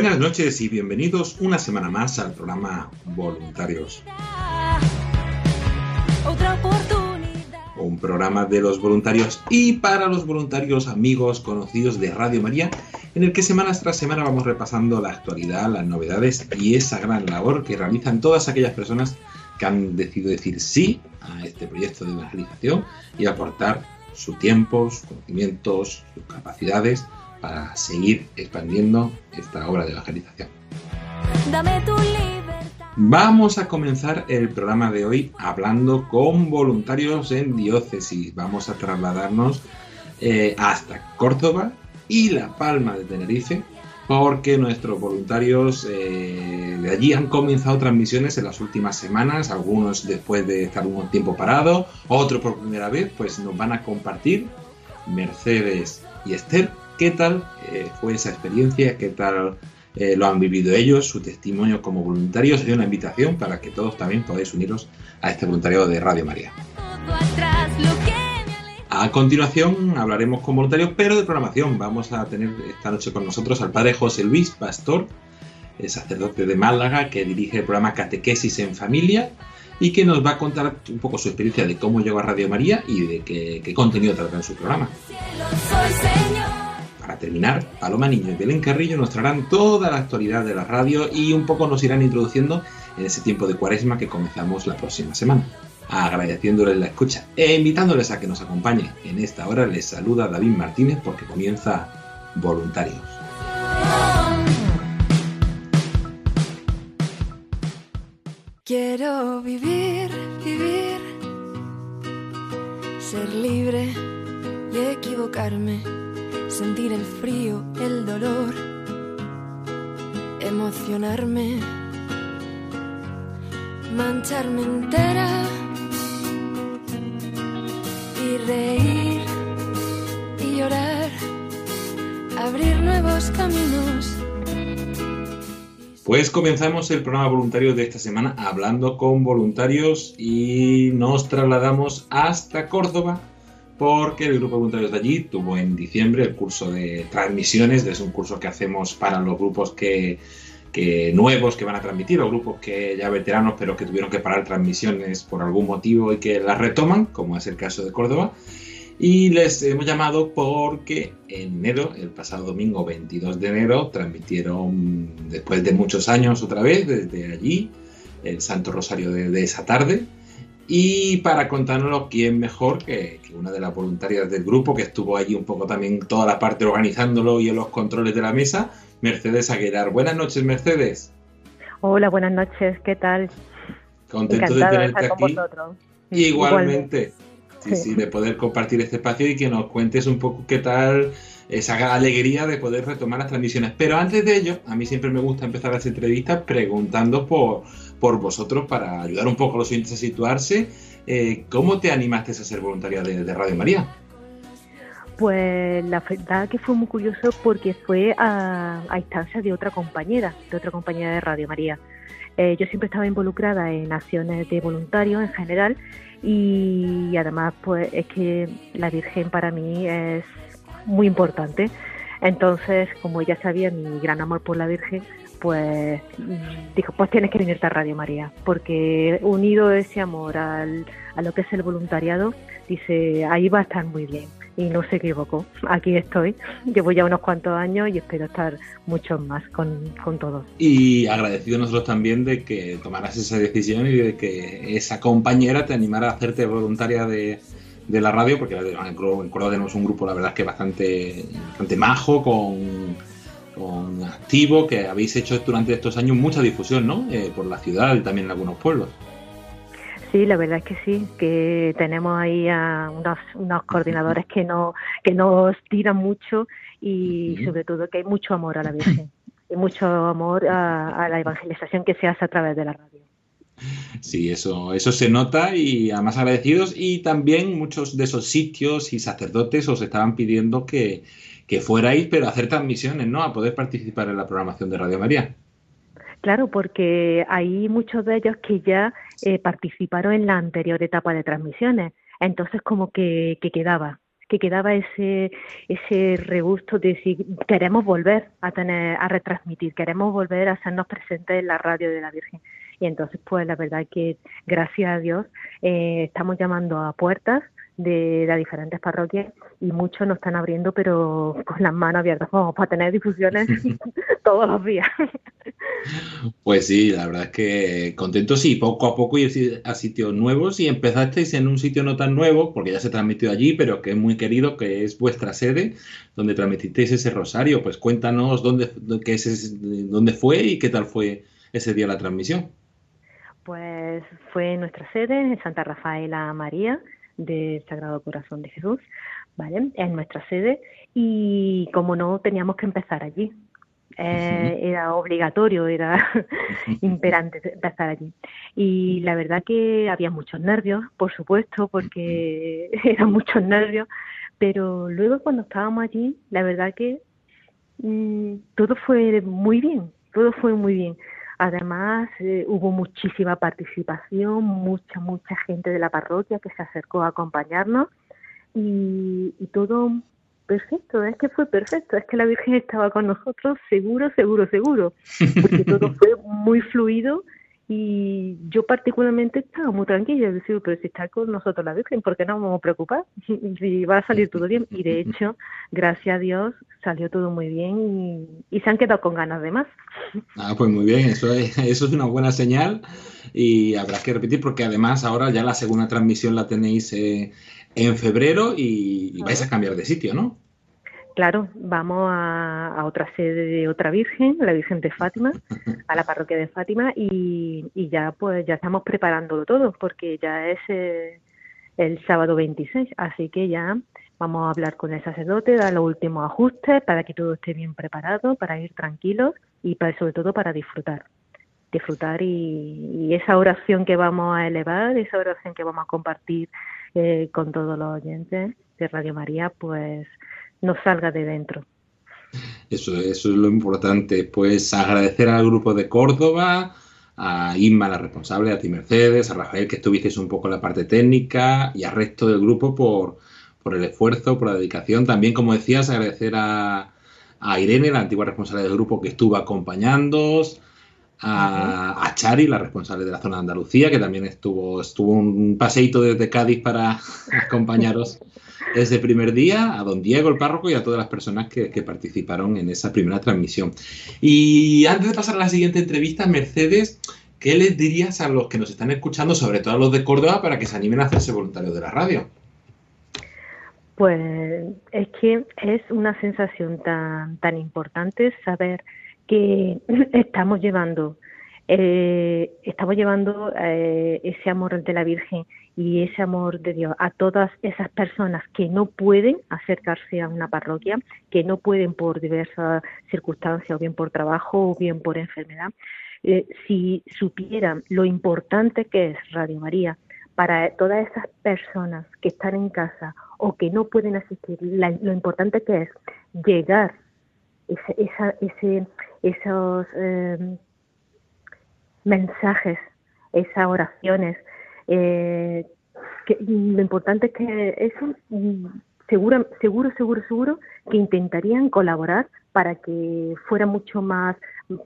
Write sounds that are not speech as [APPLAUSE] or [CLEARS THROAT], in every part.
Buenas noches y bienvenidos una semana más al programa Voluntarios, un programa de los voluntarios y para los voluntarios amigos conocidos de Radio María, en el que semana tras semana vamos repasando la actualidad, las novedades y esa gran labor que realizan todas aquellas personas que han decidido decir sí a este proyecto de evangelización y aportar su tiempo, sus conocimientos, sus capacidades para seguir expandiendo esta obra de evangelización. Dame tu. Vamos a comenzar el programa de hoy hablando con voluntarios en diócesis. Vamos a trasladarnos eh, hasta Córdoba y La Palma de Tenerife, porque nuestros voluntarios eh, de allí han comenzado transmisiones en las últimas semanas, algunos después de estar un tiempo parado, otros por primera vez, pues nos van a compartir Mercedes y Esther. ¿Qué tal eh, fue esa experiencia? ¿Qué tal eh, lo han vivido ellos, su testimonio como voluntarios y una invitación para que todos también podáis uniros a este voluntariado de Radio María. A continuación hablaremos con voluntarios, pero de programación. Vamos a tener esta noche con nosotros al padre José Luis Pastor, el sacerdote de Málaga, que dirige el programa Catequesis en Familia y que nos va a contar un poco su experiencia de cómo llegó a Radio María y de qué, qué contenido trata en su programa. Cielo soy Señor. Para terminar, Paloma Niño y Belén Carrillo nos traerán toda la actualidad de la radio y un poco nos irán introduciendo en ese tiempo de cuaresma que comenzamos la próxima semana. Agradeciéndoles la escucha e invitándoles a que nos acompañen. En esta hora les saluda David Martínez porque comienza Voluntarios. Quiero vivir, vivir, ser libre y equivocarme, sentir el frío, el dolor, emocionarme, mancharme entera y reír y llorar, abrir nuevos caminos. Pues comenzamos el programa voluntario de esta semana hablando con voluntarios y nos trasladamos hasta Córdoba porque el grupo de voluntarios de allí tuvo en diciembre el curso de transmisiones, es un curso que hacemos para los grupos que, nuevos que van a transmitir o grupos que ya veteranos pero que tuvieron que parar transmisiones por algún motivo y que las retoman, como es el caso de Córdoba. Y les hemos llamado porque en enero, el pasado domingo 22 de enero, transmitieron después de muchos años otra vez desde allí el Santo Rosario de esa tarde. Y para contárnoslo, quién mejor que, que, una de las voluntarias del grupo que estuvo allí un poco también toda la parte organizándolo y en los controles de la mesa, Mercedes Aguilar. Buenas noches, Mercedes. Hola, buenas noches, ¿qué tal? Contento Encantada de de tenerte estar con aquí. Igualmente. Sí, Sí. sí, de poder compartir este espacio y que nos cuentes un poco qué tal esa alegría de poder retomar las transmisiones. Pero antes de ello, a mí siempre me gusta empezar las entrevistas preguntando por, por vosotros para ayudar un poco a los oyentes a situarse. Eh, ¿Cómo te animaste a ser voluntaria de, Radio María? Pues la verdad que fue muy curioso porque fue a, a instancia de otra compañera, de otra compañera de Radio María. Eh, yo siempre estaba involucrada en acciones de voluntarios en general y además pues es que la Virgen para mí es muy importante. Entonces, como ella sabía mi gran amor por la Virgen, pues mm, dijo, pues tienes que venirte a Radio María, porque unido ese amor al, a lo que es el voluntariado, dice, ahí va a estar muy bien. Y no se equivocó, aquí estoy, [LAUGHS] llevo ya unos cuantos años y espero estar muchos más con, con todos. Y agradecido nosotros también de que tomaras esa decisión y de que esa compañera te animara a hacerte voluntaria de, de la radio, porque en Córdoba tenemos un grupo, la verdad, que bastante, bastante majo, con, activo, que habéis hecho durante estos años mucha difusión, ¿no? Eh, por la ciudad y también en algunos pueblos. Sí, la verdad es que sí, que tenemos ahí a unos, unos coordinadores que, no, que nos tiran mucho y sobre todo que hay mucho amor a la Virgen y mucho amor a, a la evangelización que se hace a través de la radio. Sí, eso, eso se nota y además agradecidos y también muchos de esos sitios y sacerdotes os estaban pidiendo que, que fuerais, pero a hacer transmisiones, ¿no? A poder participar en la programación de Radio María. Claro, porque hay muchos de ellos que ya eh, participaron en la anterior etapa de transmisiones, entonces como que, que quedaba, que quedaba ese ese regusto de decir queremos volver a tener a retransmitir, queremos volver a hacernos presentes en la radio de la Virgen. Y entonces, pues la verdad que gracias a Dios eh, estamos llamando a puertas de las diferentes parroquias y muchos nos están abriendo, pero con las manos abiertas, vamos, para tener difusiones [LAUGHS] todos los días. Pues sí, la verdad es que contentos sí, poco a poco ir a sitios nuevos y empezasteis en un sitio no tan nuevo, porque ya se transmitió allí, pero que es muy querido, que es vuestra sede, donde transmitisteis ese rosario. Pues cuéntanos dónde, qué es, dónde fue y qué tal fue ese día la transmisión. Pues fue nuestra sede en Santa Rafaela María del Sagrado Corazón de Jesús, ¿vale? En nuestra sede y como no teníamos que empezar allí. Eh, era obligatorio, era [LAUGHS] imperante empezar allí. Y la verdad que había muchos nervios, por supuesto, porque [LAUGHS] eran muchos nervios, pero luego cuando estábamos allí, la verdad que mmm, todo fue muy bien, todo fue muy bien. Además, eh, hubo muchísima participación, mucha, mucha gente de la parroquia que se acercó a acompañarnos y, y todo perfecto, es que fue perfecto, es que la Virgen estaba con nosotros seguro, seguro, seguro, porque todo [LAUGHS] fue muy fluido y yo particularmente estaba muy tranquila, decía, pero si está con nosotros la Virgen, ¿por qué no vamos a preocupar? [LAUGHS] Si va a salir todo bien. Y de hecho, gracias a Dios, salió todo muy bien y, y, se han quedado con ganas de más. Ah, pues muy bien, eso es, [LAUGHS] eso es una buena señal y habrá que repetir porque además ahora ya la segunda transmisión la tenéis eh, en febrero y, y vais a cambiar de sitio, ¿no? Claro, vamos a, otra sede de otra Virgen, la Virgen de Fátima, a la parroquia de Fátima y, y ya pues ya estamos preparándolo todo porque ya es eh, el sábado 26, así que ya vamos a hablar con el sacerdote, dar los últimos ajustes para que todo esté bien preparado, para ir tranquilos y para, sobre todo para disfrutar. Disfrutar y, y esa oración que vamos a elevar, esa oración que vamos a compartir eh, con todos los oyentes de Radio María, pues no salga de dentro. Eso, eso es lo importante. Pues agradecer al grupo de Córdoba, a Inma, la responsable, a ti Mercedes, a Rafael, que estuvisteis un poco en la parte técnica, y al resto del grupo por, por el esfuerzo, por la dedicación. También, como decías, agradecer a, a Irene, la antigua responsable del grupo, que estuvo acompañándoos. A, a, Chari, la responsable de la zona de Andalucía, que también estuvo, estuvo un paseíto desde Cádiz para [LAUGHS] acompañaros [LAUGHS] desde el primer día, a don Diego, el párroco, y a todas las personas que, participaron en esa primera transmisión. Y antes de pasar a la siguiente entrevista, Mercedes, ¿qué les dirías a los que nos están escuchando, sobre todo a los de Córdoba, para que se animen a hacerse voluntarios de la radio? Pues es que es una sensación tan, tan importante saber que [CLEARS THROAT] estamos llevando eh, estamos llevando eh, ese amor de la Virgen y ese amor de Dios a todas esas personas que no pueden acercarse a una parroquia, que no pueden por diversas circunstancias, o bien por trabajo o bien por enfermedad. Eh, si supieran lo importante que es Radio María para todas esas personas que están en casa o que no pueden asistir, lo importante que es llegar esos eh, mensajes, esas oraciones. Eh, que, lo importante es que eso seguro, seguro, seguro, seguro que intentarían colaborar para que fuera mucho más,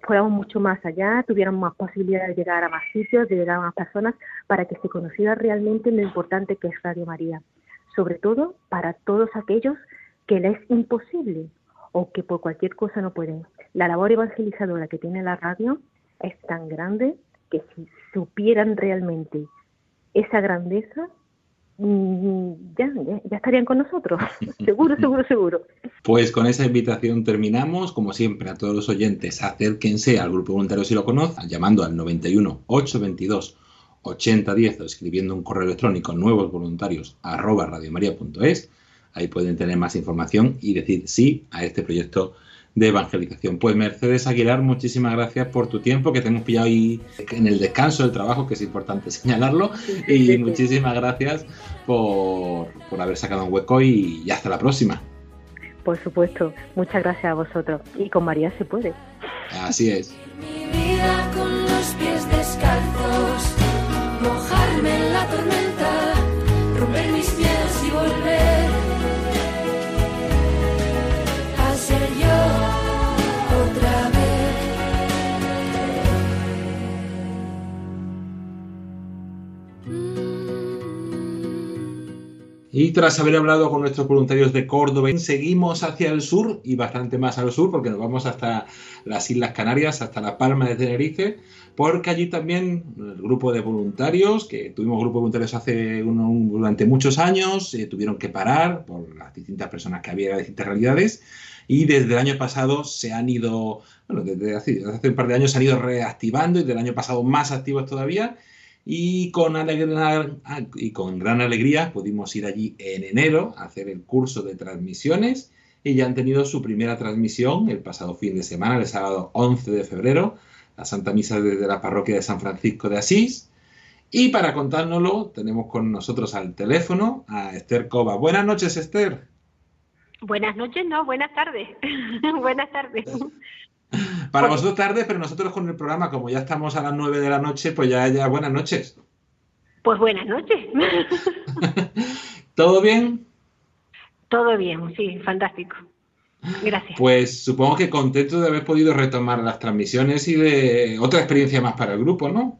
fuéramos mucho más allá, tuviéramos más posibilidades de llegar a más sitios, de llegar a más personas, para que se conociera realmente lo importante que es Radio María. Sobre todo para todos aquellos que les es imposible o que por cualquier cosa no pueden. La labor evangelizadora que tiene la radio es tan grande que si supieran realmente esa grandeza, mm, ya, ya, estarían con nosotros. [LAUGHS] seguro, seguro, seguro. Pues con esa invitación terminamos. Como siempre, a todos los oyentes, acérquense al grupo voluntario si lo conozcan, llamando al 91 822 8010 o escribiendo un correo electrónico nuevos voluntarios arroba radiomaria.es. Ahí pueden tener más información y decir sí a este proyecto de evangelización. Pues Mercedes Aguilar, muchísimas gracias por tu tiempo, que te hemos pillado ahí en el descanso del trabajo, que es importante [LAUGHS] señalarlo, y muchísimas gracias por, por haber sacado un hueco y, hasta la próxima. Por supuesto, muchas gracias a vosotros. Y con María se puede. Así es. Mi vida con los pies descalzos, mojarme en la tormenta, Y tras haber hablado con nuestros voluntarios de Córdoba, seguimos hacia el sur y bastante más al sur, porque nos vamos hasta las Islas Canarias, hasta la Palma de Tenerife, porque allí también el grupo de voluntarios, que tuvimos grupo de voluntarios hace durante muchos años, eh, tuvieron que parar por las distintas personas que había, distintas realidades, y desde el año pasado se han ido, bueno, desde hace, hace un par de años se han ido reactivando y del año pasado más activos todavía y con, y con gran alegría pudimos ir allí en enero a hacer el curso de transmisiones y ya han tenido su primera transmisión el pasado fin de semana, el sábado 11 de febrero, la Santa Misa desde la parroquia de San Francisco de Asís. Y para contárnoslo tenemos con nosotros al teléfono a Esther Cova. Buenas noches, Esther. Buenas noches, no, buenas tardes. [LAUGHS] buenas tardes. [LAUGHS] Para vosotros tarde, pero nosotros con el programa, como ya estamos a las 9 de la noche, pues ya, ya buenas noches. Pues buenas noches. [LAUGHS] ¿Todo bien? Todo bien, sí, fantástico. Gracias. Pues supongo que contento de haber podido retomar las transmisiones y de otra experiencia más para el grupo, ¿no?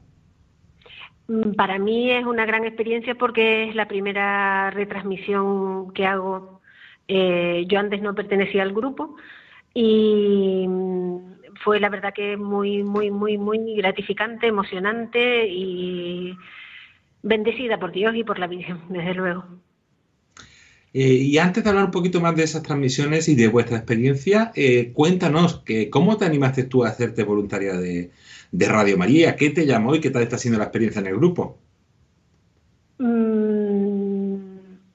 Mm, para mí es una gran experiencia porque es la primera retransmisión que hago. Eh, yo antes no pertenecía al grupo, y mm, fue la verdad que muy, muy, muy, muy gratificante, emocionante y bendecida por Dios y por la Virgen, [LAUGHS] desde luego. Eh, y antes de hablar un poquito más de esas transmisiones y de vuestra experiencia, eh, cuéntanos que, cómo te animaste tú a hacerte voluntaria de, Radio María, qué te llamó y qué tal está siendo la experiencia en el grupo. Mm,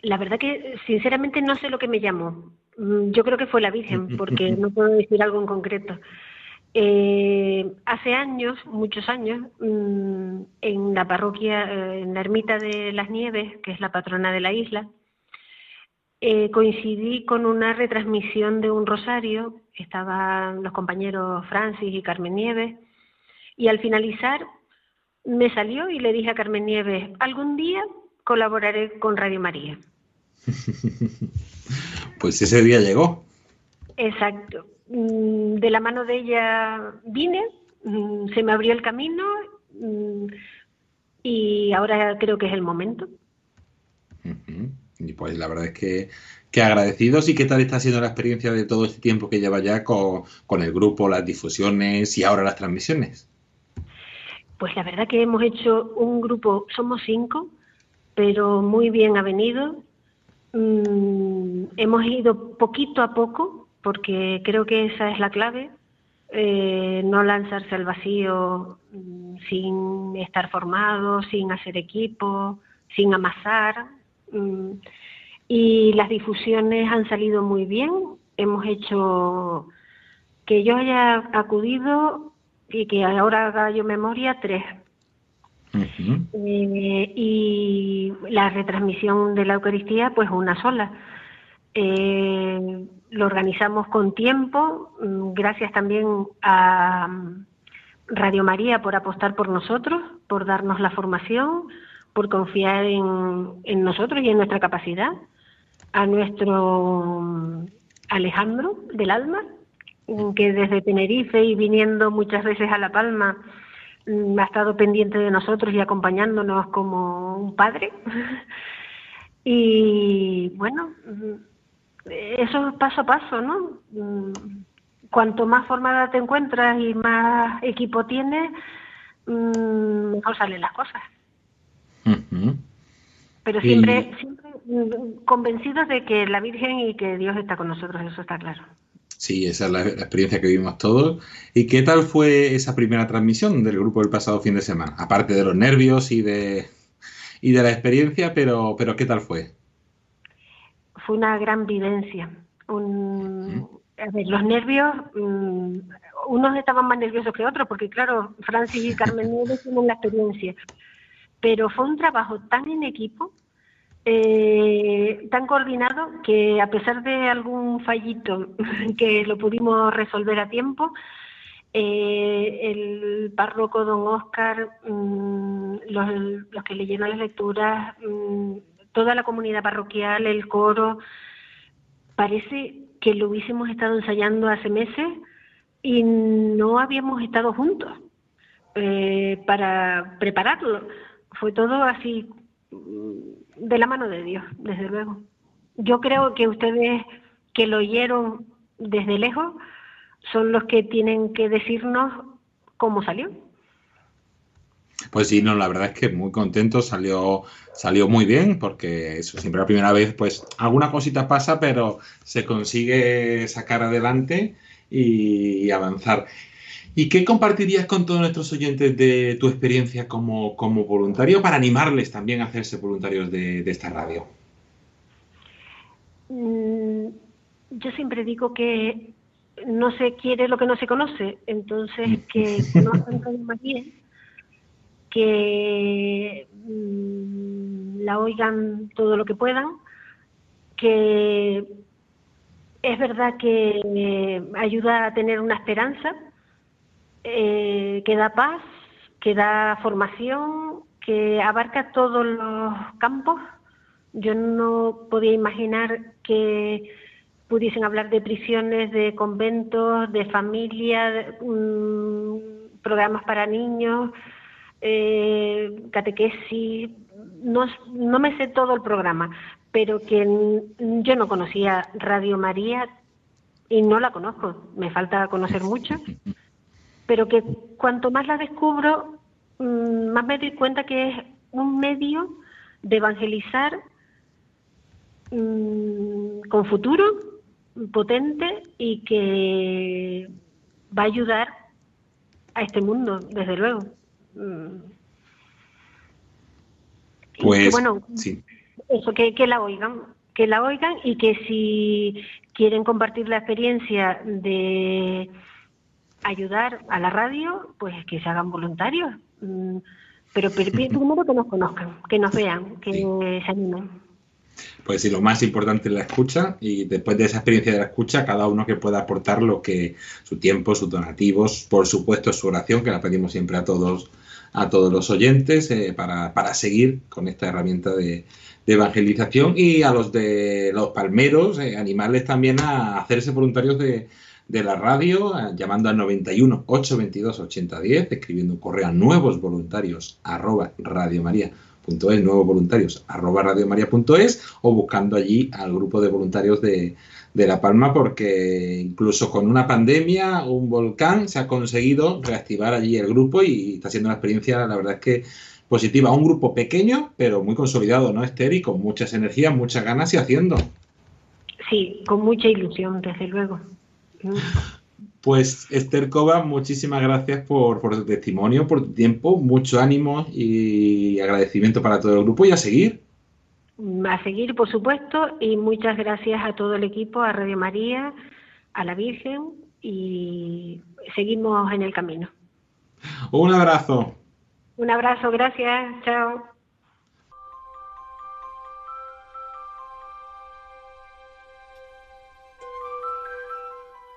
la verdad que sinceramente no sé lo que me llamó. Mm, yo creo que fue la Virgen, porque [LAUGHS] no puedo decir algo en concreto. Eh, hace años, muchos años, mm, en la parroquia, eh, en la ermita de las Nieves, que es la patrona de la isla, eh, coincidí con una retransmisión de un rosario, estaban los compañeros Francis y Carmen Nieves, y al finalizar me salió y le dije a Carmen Nieves, algún día colaboraré con Radio María. [LAUGHS] pues ese día llegó. Exacto. Mm, de la mano de ella vine, mm, se me abrió el camino mm, y ahora creo que es el momento. Y pues la verdad es que, que, agradecidos y qué tal está siendo la experiencia de todo este tiempo que lleva ya con, con el grupo, las difusiones y ahora las transmisiones. Pues la verdad que hemos hecho un grupo, somos cinco, pero muy bien avenido Mm, hemos ido poquito a poco, porque creo que esa es la clave, eh, no lanzarse al vacío mm, sin estar formado, sin hacer equipo, sin amasar. Mm, y las difusiones han salido muy bien. Hemos hecho que yo haya acudido y que ahora haga yo memoria tres eh, y la retransmisión de la Eucaristía, pues una sola. Eh, lo organizamos con tiempo, mm, gracias también a mm, Radio María por apostar por nosotros, por darnos la formación, por confiar en, nosotros y en nuestra capacidad. a nuestro mm, Alejandro del Alma, que desde Tenerife y viniendo muchas veces a La Palma ha estado pendiente de nosotros y acompañándonos como un padre. [LAUGHS] y bueno, eso es paso a paso, ¿no? Cuanto más formada te encuentras y más equipo tienes, mejor salen las cosas. Pero siempre, siempre convencidos de que la Virgen y que Dios está con nosotros, eso está claro. Sí, esa es la, experiencia que vivimos todos. ¿Y qué tal fue esa primera transmisión del grupo del pasado fin de semana? Aparte de los nervios y de, y de la experiencia, pero, pero ¿qué tal fue? Fue una gran vivencia. a ver, los nervios, mm, unos estaban más nerviosos que otros, porque claro, Francis y Carmen Nieves tienen la experiencia pero fue un trabajo tan en equipo, eh, tan coordinado, que a pesar de algún fallito [LAUGHS] que lo pudimos resolver a tiempo, eh, el párroco don Oscar, mm, los, que leyeron las lecturas, mm, toda la comunidad parroquial, el coro, parece que lo hubiésemos estado ensayando hace meses y no habíamos estado juntos eh, para prepararlo. Fue todo así mm, de la mano de Dios, desde luego. Yo creo que ustedes que lo oyeron desde lejos son los que tienen que decirnos cómo salió. Pues sí, no, la verdad es que muy contento, salió, salió muy bien, porque eso siempre la primera vez, pues alguna cosita pasa, pero se consigue sacar adelante y avanzar. ¿Y qué compartirías con todos nuestros oyentes de tu experiencia como, voluntario para animarles también a hacerse voluntarios de, esta radio? Mm, yo siempre digo que no se quiere lo que no se conoce, entonces que conozcan más bien, que mm, la oigan todo lo que puedan, que es verdad que ayuda a tener una esperanza, eh, que da paz, que da formación, que abarca todos los campos. Yo no podía imaginar que pudiesen hablar de prisiones, de conventos, de familia, mm, programas para niños, eh, catequesis. No, no me sé todo el programa, pero que yo no conocía Radio María y no la conozco. Me falta conocer mucho [LAUGHS] pero que cuanto más la descubro, mm, más me doy cuenta que es un medio de evangelizar mm, con futuro, potente y que va a ayudar a este mundo, desde luego. Mm. Pues, bueno, sí. eso, que, que la oigan, que la oigan y que si quieren compartir la experiencia de ayudar a la radio, pues que se hagan voluntarios. Mm, pero [LAUGHS] primero que nos conozcan, que nos vean, que se animen. Pues sí, lo más importante es la escucha y después de esa experiencia de la escucha, cada uno que pueda aportar lo que su tiempo, sus donativos, por supuesto su oración, que la pedimos siempre a todos a todos los oyentes eh, para, para, seguir con esta herramienta de, evangelización y a los de los palmeros, eh, animarles también a hacerse voluntarios de, de la radio, eh, llamando al 91 822 8010, escribiendo un correo a nuevos voluntarios arroba radiomaria.es, nuevos voluntarios arroba radiomaria.es o buscando allí al grupo de voluntarios de, de La Palma porque incluso con una pandemia, un volcán, se ha conseguido reactivar allí el grupo y está siendo una experiencia, la verdad es que positiva. Un grupo pequeño, pero muy consolidado, ¿no, Esther? Y con muchas energías, muchas ganas y haciendo. Sí, con mucha ilusión, desde luego. Pues Esther Cova, muchísimas gracias por, tu testimonio, por tu tiempo, mucho ánimo y agradecimiento para todo el grupo y a seguir. A seguir, por supuesto, y muchas gracias a todo el equipo, a Radio María, a la Virgen y seguimos en el camino. Un abrazo. Un abrazo, gracias, chao.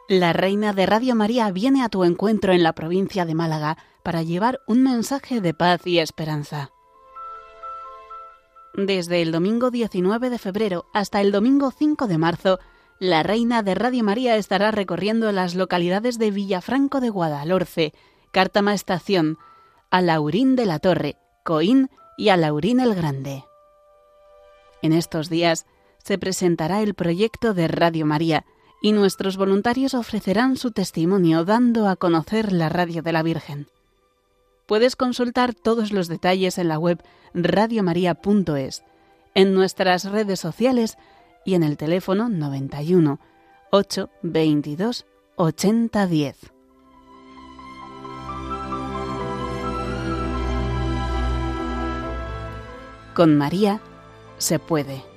La reina de Radio María viene a tu encuentro en la provincia de Málaga para llevar un mensaje de paz y esperanza. Desde el domingo 19 de febrero hasta el domingo 5 de marzo, la reina de Radio María estará recorriendo las localidades de Villafranco de Guadalhorce, Cártama Estación, Alaurín de la Torre, Coín y Alaurín el Grande. En estos días se presentará el proyecto de Radio María y nuestros voluntarios ofrecerán su testimonio dando a conocer la Radio de la Virgen. Puedes consultar todos los detalles en la web radiomaria.es, en nuestras redes sociales y en el teléfono 91 8 22 80 10. Con María se puede.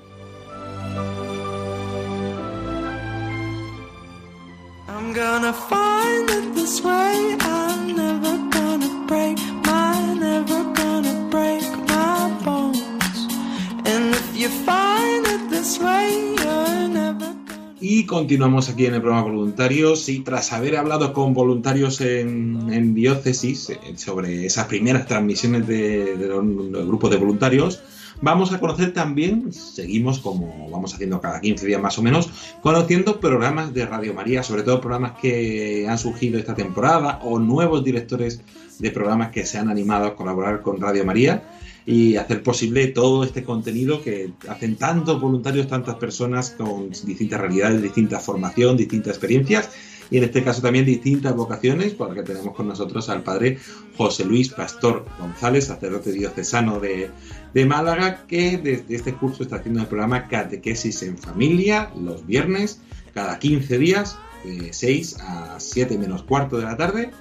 Y continuamos aquí en el programa Voluntarios. Y tras haber hablado con voluntarios en, diócesis eh, sobre esas primeras transmisiones de, de los grupos de voluntarios, Vamos a conocer también, seguimos como vamos haciendo cada 15 días más o menos, conociendo programas de Radio María, sobre todo programas que han surgido esta temporada o nuevos directores de programas que se han animado a colaborar con Radio María y hacer posible todo este contenido que hacen tantos voluntarios, tantas personas con distintas realidades, distintas formación, distintas experiencias y en este caso también distintas vocaciones, porque tenemos con nosotros al padre José Luis Pastor González, sacerdote diocesano de, de Málaga, que desde este curso está haciendo el programa Catequesis en Familia los viernes, cada 15 días, de 6 a 7 menos cuarto de la tarde,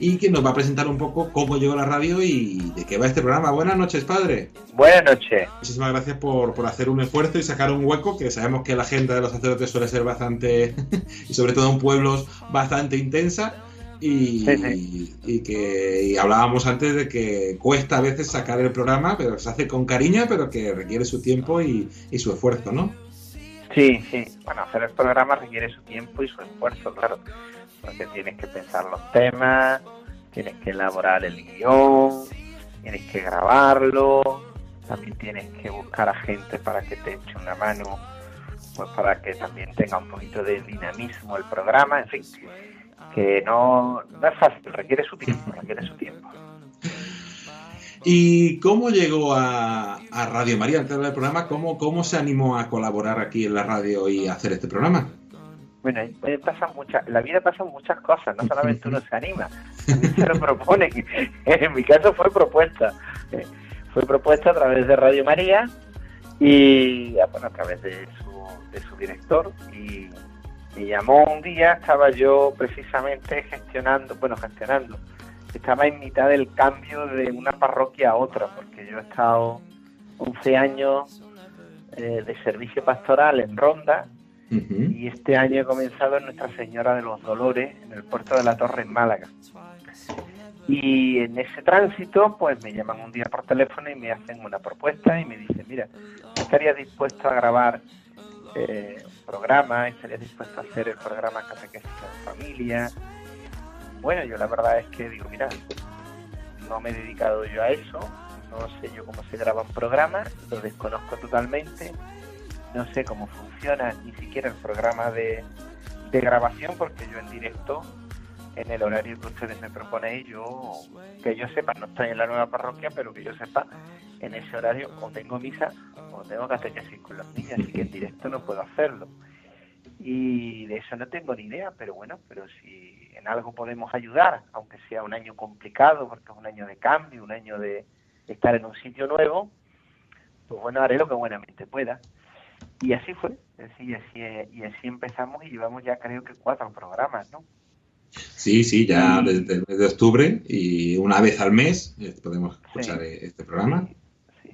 y que nos va a presentar un poco cómo llegó la radio y de qué va este programa. Buenas noches, padre. Buenas noches. Muchísimas gracias por, por, hacer un esfuerzo y sacar un hueco, que sabemos que la agenda de los sacerdotes suele ser bastante, [LAUGHS] y sobre todo en pueblos, bastante intensa. Y, sí, sí. y, que y hablábamos antes de que cuesta a veces sacar el programa, pero se hace con cariño, pero que requiere su tiempo y, y su esfuerzo, ¿no? Sí, sí. Bueno, hacer el programa requiere su tiempo y su esfuerzo, claro. Porque tienes que pensar los temas, tienes que elaborar el guion, tienes que grabarlo, también tienes que buscar a gente para que te eche una mano, pues para que también tenga un poquito de dinamismo el programa, en fin, que no, no es fácil, requiere su tiempo, requiere su tiempo. ¿Y cómo llegó a, Radio María, al del programa? ¿Cómo, ¿Cómo se animó a colaborar aquí en la radio y a hacer este programa? Bueno, pasa muchas, la vida pasa muchas cosas, no solamente uno se anima, se lo propone. [LAUGHS] En mi caso fue propuesta, fue propuesta a través de Radio María y bueno, a través de su, de su director y me llamó un día, estaba yo precisamente gestionando, bueno, gestionando, estaba en mitad del cambio de una parroquia a otra, porque yo he estado 11 años eh, de servicio pastoral en Ronda y este año he comenzado en Nuestra Señora de los Dolores, en el puerto de la Torre en Málaga. Y en ese tránsito, pues me llaman un día por teléfono y me hacen una propuesta y me dicen, mira, ¿estarías dispuesto a grabar eh, un programa? ¿Estarías dispuesto a hacer el programa Catequesis en Familia? Bueno, yo la verdad es que digo, mira, no me he dedicado yo a eso, no sé yo cómo se graba un programa, lo desconozco totalmente, no sé cómo funciona ni siquiera el programa de, grabación, porque yo en directo, en el horario que ustedes me proponéis, yo, que yo sepa, no estoy en la nueva parroquia, pero que yo sepa, en ese horario o tengo misa o tengo catequesis con los niños, así que en directo no puedo hacerlo. Y de eso no tengo ni idea, pero bueno, pero si en algo podemos ayudar, aunque sea un año complicado, porque es un año de cambio, un año de estar en un sitio nuevo, pues bueno, haré lo que buenamente pueda. Y así fue, así, así, y así empezamos y llevamos ya creo que cuatro programas, ¿no? Sí, sí, ya desde, octubre y una vez al mes eh, podemos escuchar sí. este programa. Sí.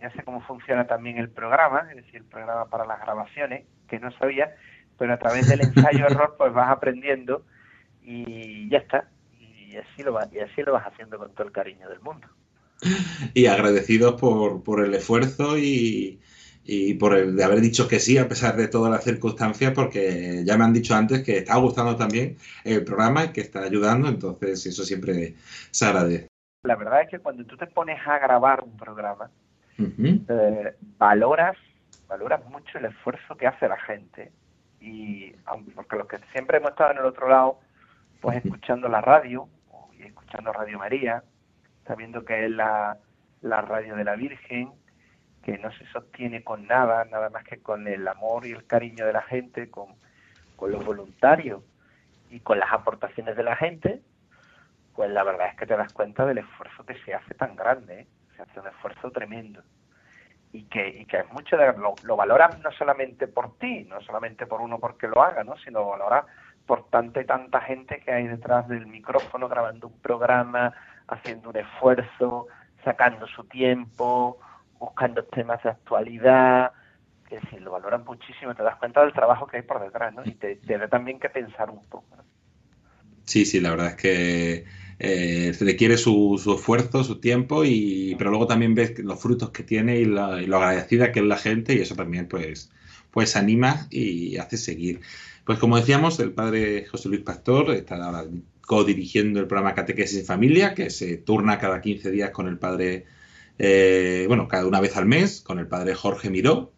Ya sé cómo funciona también el programa, es decir, el programa para las grabaciones, que no sabía, pero a través del ensayo-error [LAUGHS] pues vas aprendiendo y ya está. Y así, lo vas, y así lo vas haciendo con todo el cariño del mundo. Y agradecidos por, por el esfuerzo y, y por el de haber dicho que sí a pesar de todas las circunstancias, porque ya me han dicho antes que está gustando también el programa y que está ayudando, entonces eso siempre se agradece. La verdad es que cuando tú te pones a grabar un programa, eh, valoras, valoras mucho el esfuerzo que hace la gente. Y porque los que siempre hemos estado en el otro lado, pues escuchando la radio, y escuchando Radio María, sabiendo que es la, la radio de la Virgen, que no se sostiene con nada, nada más que con el amor y el cariño de la gente, con, con los voluntarios y con las aportaciones de la gente, pues la verdad es que te das cuenta del esfuerzo que se hace tan grande, ¿eh? se hace un esfuerzo tremendo. Y que, y que es mucho de, lo, lo valoras no solamente por ti, no solamente por uno porque lo haga, ¿no? sino valora por tanta y tanta gente que hay detrás del micrófono grabando un programa, haciendo un esfuerzo, sacando su tiempo, buscando temas de actualidad, que si lo valoran muchísimo, te das cuenta del trabajo que hay por detrás, ¿no? Y te, da también que pensar un poco. Sí, sí, la verdad es que eh, requiere su, su, esfuerzo, su tiempo, y, pero luego también ves los frutos que tiene y, lo agradecida que es la gente, y eso también pues, pues anima y hace seguir. Pues como decíamos, el padre José Luis Pastor está ahora co-dirigiendo el programa Catequesis en Familia, que se turna cada 15 días con el padre eh, bueno, cada una vez al mes con el padre Jorge Miró.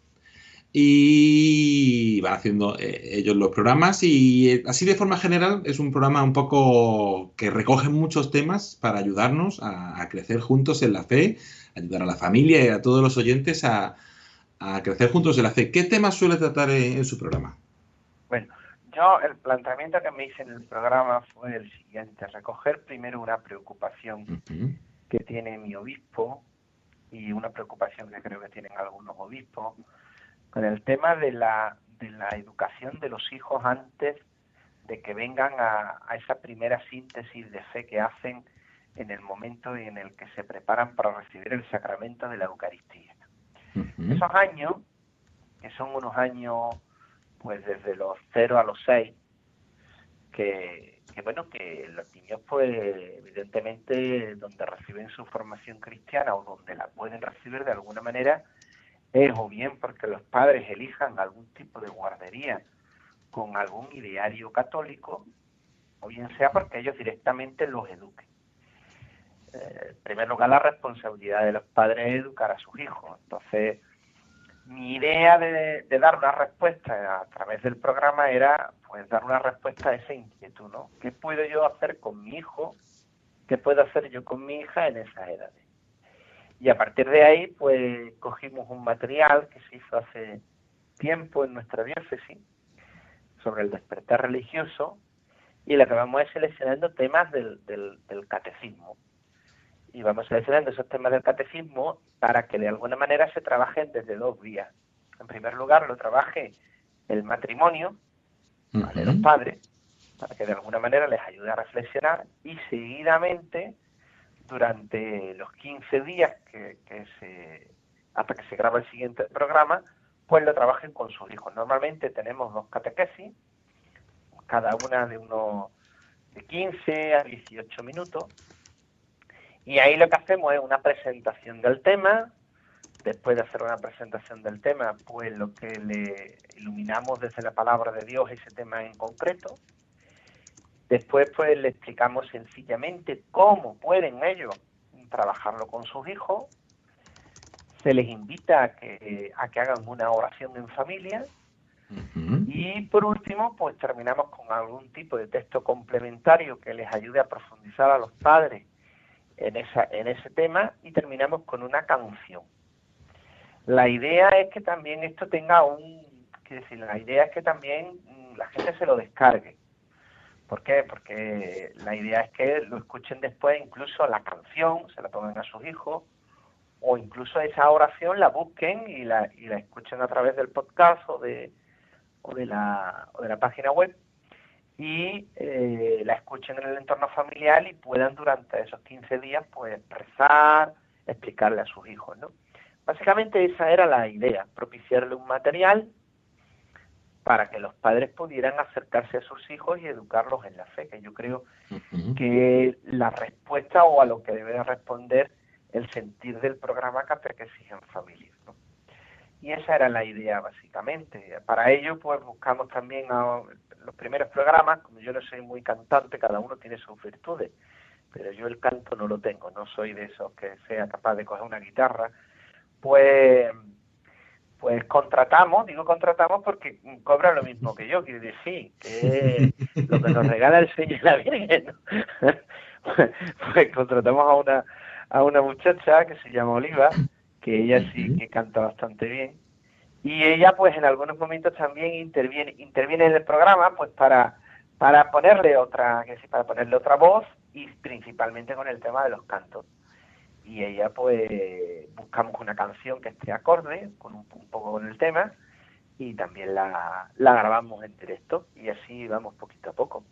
Y van haciendo eh, ellos los programas y eh, así de forma general es un programa un poco que recoge muchos temas para ayudarnos a, a crecer juntos en la fe, ayudar a la familia y a todos los oyentes a, a crecer juntos en la fe. ¿Qué temas suele tratar en, en, su programa? Bueno, yo el planteamiento que me hice en el programa fue el siguiente, recoger primero una preocupación uh -huh. que tiene mi obispo y una preocupación que creo que tienen algunos obispos con el tema de la, de la educación de los hijos antes de que vengan a, a esa primera síntesis de fe que hacen en el momento en el que se preparan para recibir el sacramento de la Eucaristía. Uh -huh. Esos años, que son unos años pues desde los 0 a los 6, que, que bueno, que los niños pues evidentemente donde reciben su formación cristiana o donde la pueden recibir de alguna manera es o bien porque los padres elijan algún tipo de guardería con algún ideario católico o bien sea porque ellos directamente los eduquen. Eh, en primer lugar, la responsabilidad de los padres es educar a sus hijos. Entonces, mi idea de, dar una respuesta a través del programa era pues dar una respuesta a esa inquietud, ¿no? ¿Qué puedo yo hacer con mi hijo? ¿Qué puedo hacer yo con mi hija en esas edades? Y a partir de ahí, pues cogimos un material que se hizo hace tiempo en nuestra diócesis sobre el despertar religioso y lo que vamos seleccionando temas del, del catecismo y vamos seleccionando esos temas del catecismo para que de alguna manera se trabajen desde dos vías. En primer lugar, lo trabaje el matrimonio, uh -huh. los padres, para que de alguna manera les ayude a reflexionar y seguidamente, durante los 15 días que, que se, hasta que se graba el siguiente programa, pues lo trabajen con sus hijos. Normalmente tenemos dos catequesis, cada una de unos de 15 a 18 minutos, y ahí lo que hacemos es una presentación del tema. Después de hacer una presentación del tema, pues lo que le iluminamos desde la palabra de Dios ese tema en concreto. Después, pues le explicamos sencillamente cómo pueden ellos trabajarlo con sus hijos. Se les invita a que, a que hagan una oración en familia. Uh -huh. Y por último, pues terminamos con algún tipo de texto complementario que les ayude a profundizar a los padres en, esa, en ese tema y terminamos con una canción. La idea es que también esto tenga un, quiero decir, la idea es que también la gente se lo descargue. ¿Por qué? Porque la idea es que lo escuchen después, incluso la canción, se la pongan a sus hijos, o incluso esa oración la busquen y la, y la escuchen a través del podcast o de, o de, la, o de la página web y eh, la escuchen en el entorno familiar y puedan durante esos 15 días pues rezar, explicarle a sus hijos, ¿no? Básicamente esa era la idea, propiciarle un material para que los padres pudieran acercarse a sus hijos y educarlos en la fe, que yo creo uh -huh. que la respuesta o a lo que debe responder el sentir del programa Catequesis en Familia. Y esa era la idea básicamente. Para ello pues buscamos también a los primeros programas, como yo no soy muy cantante, cada uno tiene sus virtudes, pero yo el canto no lo tengo, no soy de esos que sea capaz de coger una guitarra pues pues contratamos, digo contratamos porque cobra lo mismo que yo, quiero decir, que [LAUGHS] lo que nos regala el Señor y la Virgen. [LAUGHS] pues, contratamos a una, a una muchacha que se llama Oliva, que ella sí que canta bastante bien, y ella pues en algunos momentos también interviene, interviene en el programa pues para, para ponerle otra, que sí, para ponerle otra voz y principalmente con el tema de los cantos. Y ella pues buscamos una canción que esté acorde con un, poco con el tema y también la, grabamos en directo y así vamos poquito a poco.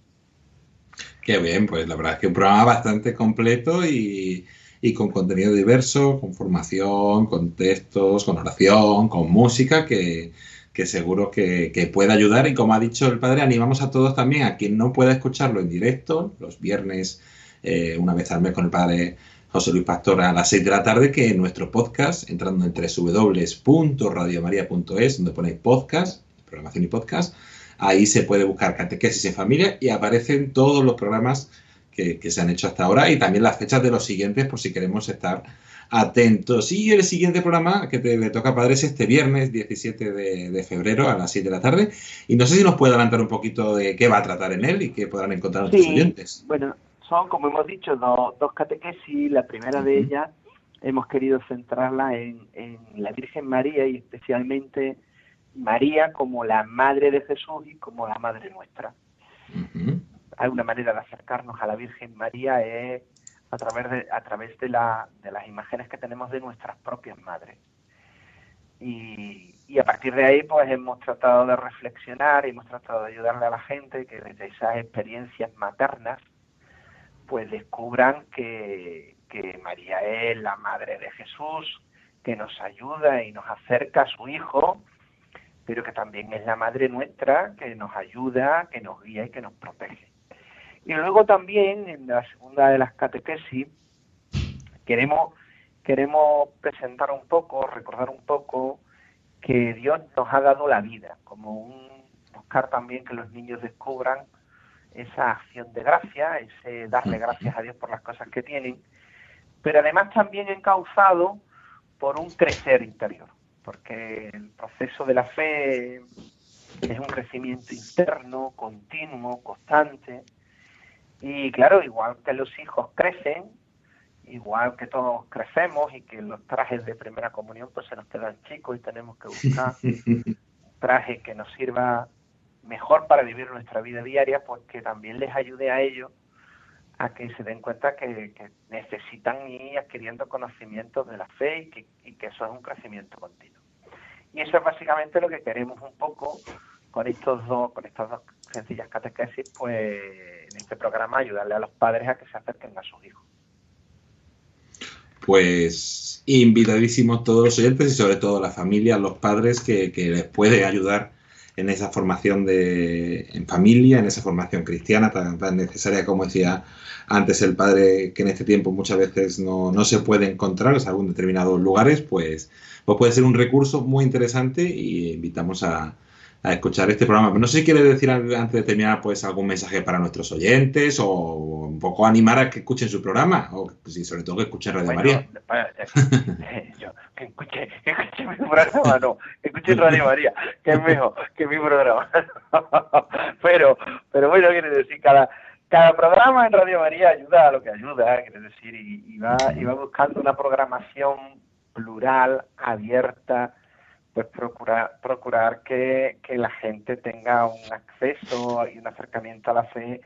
Qué bien, pues la verdad es que un programa bastante completo y, y con contenido diverso, con formación, con textos, con oración, con música, que, que seguro que, que, puede ayudar. Y como ha dicho el padre, animamos a todos también, a quien no pueda escucharlo en directo, los viernes, eh, una vez al mes con el padre José Luis Pastor a las 6 de la tarde, que en nuestro podcast, entrando en www.radiomaria.es, donde ponéis podcast, programación y podcast, ahí se puede buscar catequesis en familia y aparecen todos los programas que, se han hecho hasta ahora y también las fechas de los siguientes por si queremos estar atentos. Y el siguiente programa que te, le toca padre es este viernes 17 de, febrero a las 7 de la tarde. Y no sé si nos puede adelantar un poquito de qué va a tratar en él y qué podrán encontrar nuestros oyentes. Bueno, son, como hemos dicho, dos catequesis. La primera de ellas hemos querido centrarla en, la Virgen María y especialmente María como la Madre de Jesús y como la Madre nuestra. Hay una manera de acercarnos a la Virgen María es a través de, a través de, la, de las imágenes que tenemos de nuestras propias madres. Y, a partir de ahí pues hemos tratado de reflexionar y hemos tratado de ayudarle a la gente que desde esas experiencias maternas pues descubran que María es la madre de Jesús, que nos ayuda y nos acerca a su Hijo, pero que también es la madre nuestra, que nos ayuda, que nos guía y que nos protege. Y luego también, en la segunda de las catequesis, queremos, queremos presentar un poco, recordar un poco que Dios nos ha dado la vida, como un buscar también que los niños descubran esa acción de gracia, ese darle gracias a Dios por las cosas que tienen, pero además también encauzado por un crecer interior, porque el proceso de la fe es un crecimiento interno, continuo, constante, y claro, igual que los hijos crecen, igual que todos crecemos y que los trajes de primera comunión pues se nos quedan chicos y tenemos que buscar un [LAUGHS] traje que nos sirva mejor para vivir nuestra vida diaria, pues que también les ayude a ellos a que se den cuenta que, necesitan ir adquiriendo conocimientos de la fe y que, y que eso es un crecimiento continuo. Y eso es básicamente lo que queremos un poco con estos dos, con estas dos sencillas catequesis, pues en este programa ayudarle a los padres a que se acerquen a sus hijos. Pues invitadísimos todos los oyentes y sobre todo la familia, los padres que, que les puede ayudar en esa formación de, en familia, en esa formación cristiana tan, tan, necesaria como decía antes el padre, que en este tiempo muchas veces no, no se puede encontrar en algún determinados lugares, pues, pues puede ser un recurso muy interesante y invitamos a, a escuchar este programa. Pero no sé si quiere decir antes de terminar pues algún mensaje para nuestros oyentes o un poco animar a que escuchen su programa o sí, sobre todo que escuchen Radio María. [LAUGHS] que, escuche, que escuche mi programa, no, que escuchen Radio María, que es mejor que mi programa. [LAUGHS] pero, pero bueno, quiere decir, cada, cada programa en Radio María ayuda a lo que ayuda, quiere decir, y, y va, y va buscando una programación plural, abierta, pues procurar, procurar que, la gente tenga un acceso y un acercamiento a la fe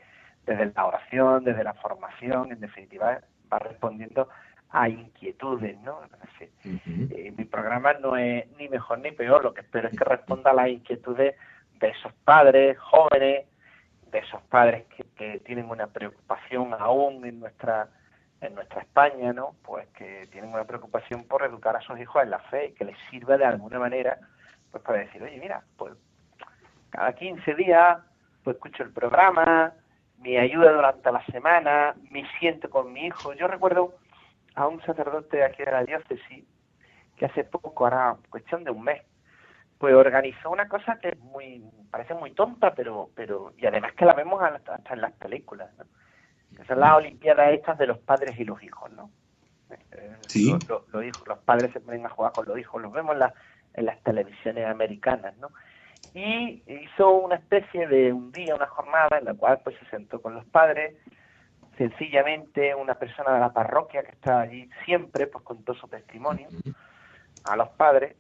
desde la oración, desde la formación, en definitiva va respondiendo a inquietudes, ¿no? Eh, mi programa no es ni mejor ni peor, lo que espero es que responda a las inquietudes de esos padres jóvenes, de esos padres que, que tienen una preocupación aún en nuestra en nuestra España, ¿no? Pues que tienen una preocupación por educar a sus hijos en la fe y que les sirva de alguna manera, pues para decir, oye, mira, pues cada 15 días, pues escucho el programa, me ayuda durante la semana, me siento con mi hijo. Yo recuerdo a un sacerdote aquí de la diócesis que hace poco, ahora cuestión de un mes, pues organizó una cosa que es muy, parece muy tonta, pero, pero, y además que la vemos hasta en las películas, ¿no? Que son las Olimpiadas estas de los padres y los hijos, ¿no? Eh, Sí. Los, los- los hijos, los padres se ponen a jugar con los hijos, los vemos en, la- en las televisiones americanas, ¿no? Y hizo una especie de un día, una jornada en la cual pues se sentó con los padres, sencillamente una persona de la parroquia que está allí siempre, pues contó su testimonio a los padres.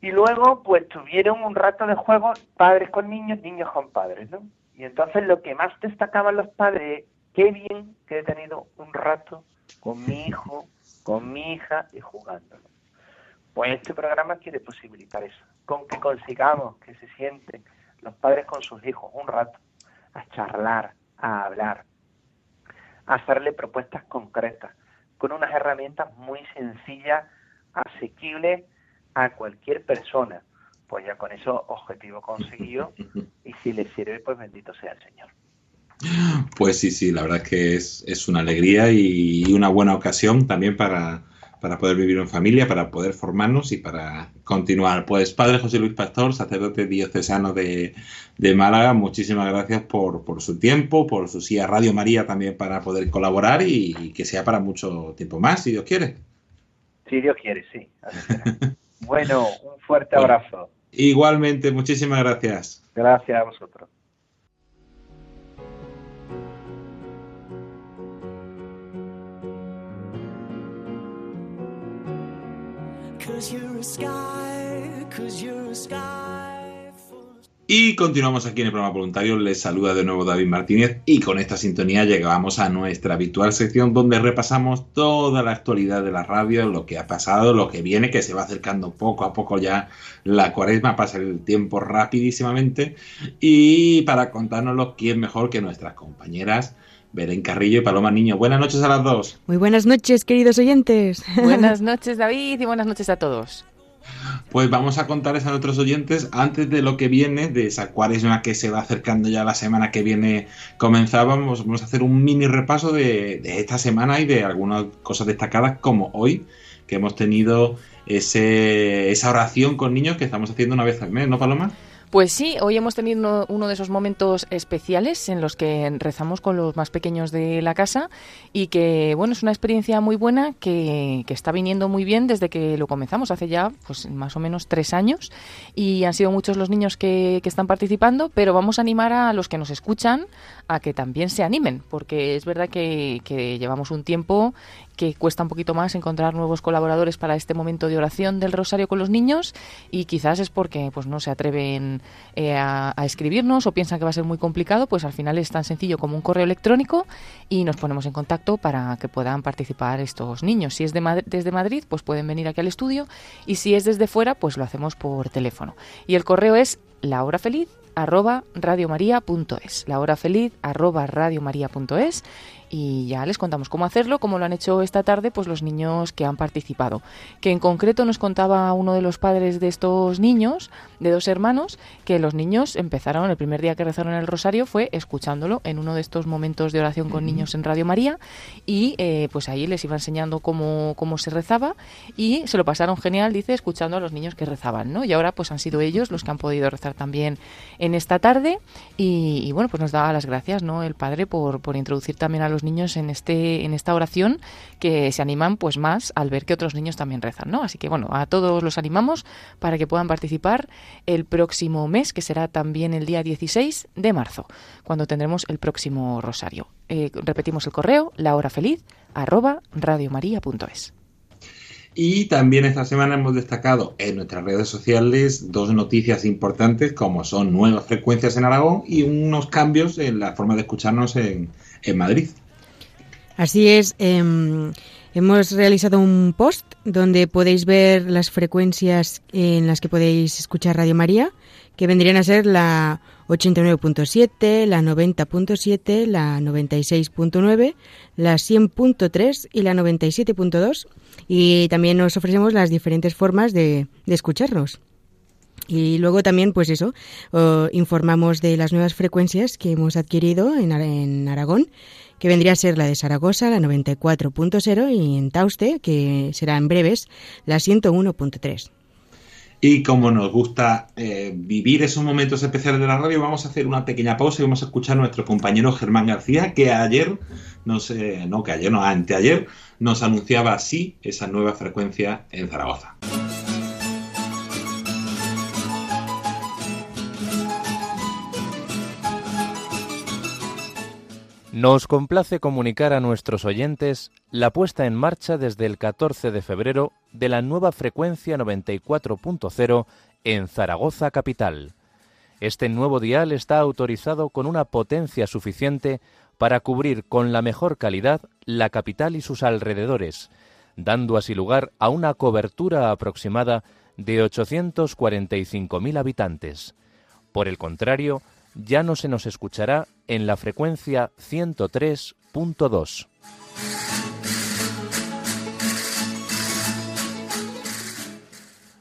Y luego, pues tuvieron un rato de juego padres con niños, niños con padres, ¿no? Y entonces lo que más destacaban los padres es, qué bien que he tenido un rato con mi [LAUGHS] hijo, con mi hija y jugando. ¿no? Pues este programa quiere posibilitar eso, con que consigamos que se sienten los padres con sus hijos un rato a charlar, a hablar, a hacerle propuestas concretas, con unas herramientas muy sencillas, asequibles a cualquier persona. Pues ya con eso objetivo conseguido y si le sirve, pues bendito sea el Señor. Pues sí, sí, la verdad es que es, es una alegría y una buena ocasión también para, para poder vivir en familia, para poder formarnos y para continuar. Pues Padre José Luis Pastor, sacerdote diocesano de, de Málaga, muchísimas gracias por, por su tiempo, por su sí a Radio María también para poder colaborar y, y que sea para mucho tiempo más, si Dios quiere. Si Dios quiere, sí. así [LAUGHS] bueno, un fuerte abrazo. Igualmente, muchísimas gracias. Gracias a vosotros. Cause you're a sky, cause you're a sky Y continuamos aquí en el programa voluntario. Les saluda de nuevo David Martínez y con esta sintonía llegamos a nuestra habitual sección donde repasamos toda la actualidad de la radio, lo que ha pasado, lo que viene, que se va acercando poco a poco ya la cuaresma, pasa el tiempo rapidísimamente. Y para contárnoslo, ¿quién mejor que nuestras compañeras Belén Carrillo y Paloma Niño? Buenas noches a las dos. Muy buenas noches, queridos oyentes. Buenas [LAUGHS] noches, David, y buenas noches a todos. Pues vamos a contarles a nuestros oyentes, antes de lo que viene, de esa cuaresma que se va acercando ya la semana que viene comenzábamos, vamos a hacer un mini repaso de, esta semana y de algunas cosas destacadas como hoy, que hemos tenido ese, esa oración con niños que estamos haciendo una vez al mes, ¿no, Paloma? Pues sí, hoy hemos tenido uno, de esos momentos especiales en los que rezamos con los más pequeños de la casa y que, bueno, es una experiencia muy buena que, que está viniendo muy bien desde que lo comenzamos hace ya, pues más o menos tres años. Y han sido muchos los niños que, que están participando, pero vamos a animar a los que nos escuchan a que también se animen, porque es verdad que, que llevamos un tiempo que cuesta un poquito más encontrar nuevos colaboradores para este momento de oración del rosario con los niños y quizás es porque pues no se atreven eh, a, escribirnos o piensan que va a ser muy complicado, pues al final es tan sencillo como un correo electrónico y nos ponemos en contacto para que puedan participar estos niños. Si es de desde Madrid, pues pueden venir aquí al estudio y si es desde fuera, pues lo hacemos por teléfono. Y el correo es lahorafeliz arroba radiomaria.es la hora feliz arroba radiomaria.es y ya les contamos cómo hacerlo, como lo han hecho esta tarde pues los niños que han participado. Que en concreto nos contaba uno de los padres de estos niños, de dos hermanos, que los niños empezaron, el primer día que rezaron el rosario fue escuchándolo en uno de estos momentos de oración con niños en Radio María y eh, pues ahí les iba enseñando cómo, cómo se rezaba y se lo pasaron genial, dice, escuchando a los niños que rezaban, ¿no? Y ahora pues han sido ellos los que han podido rezar también en esta tarde y, y, bueno, pues nos daba las gracias, ¿no? El padre por, por introducir también a los niños en este en esta oración que se animan pues más al ver que otros niños también rezan, ¿no? Así que bueno, a todos los animamos para que puedan participar el próximo mes, que será también el día 16 de marzo, cuando tendremos el próximo rosario. Eh, repetimos el correo, lahorafeliz arroba radiomaria.es. Y también esta semana hemos destacado en nuestras redes sociales dos noticias importantes como son nuevas frecuencias en Aragón y unos cambios en la forma de escucharnos en, en Madrid. Así es, em, hemos realizado un post donde podéis ver las frecuencias en las que podéis escuchar Radio María, que vendrían a ser la 89.7, la 90.7, la 96.9, la 100.3 y la 97.2. Y también nos ofrecemos las diferentes formas de, escucharnos. Y luego también, pues eso, informamos de las nuevas frecuencias que hemos adquirido en, en Aragón, que vendría a ser la de Zaragoza, la 94.0, y en Tauste, que será en breves, la 101.3. Y como nos gusta eh, vivir esos momentos especiales de la radio, vamos a hacer una pequeña pausa y vamos a escuchar a nuestro compañero Germán García, que ayer, no sé, no, que ayer, no, anteayer, nos anunciaba así esa nueva frecuencia en Zaragoza. Nos complace comunicar a nuestros oyentes la puesta en marcha desde el 14 de febrero de la nueva frecuencia 94.0 en Zaragoza capital. Este nuevo dial está autorizado con una potencia suficiente para cubrir con la mejor calidad la capital y sus alrededores, dando así lugar a una cobertura aproximada de 845.000 habitantes. Por el contrario, ya no se nos escuchará en la frecuencia 103.2.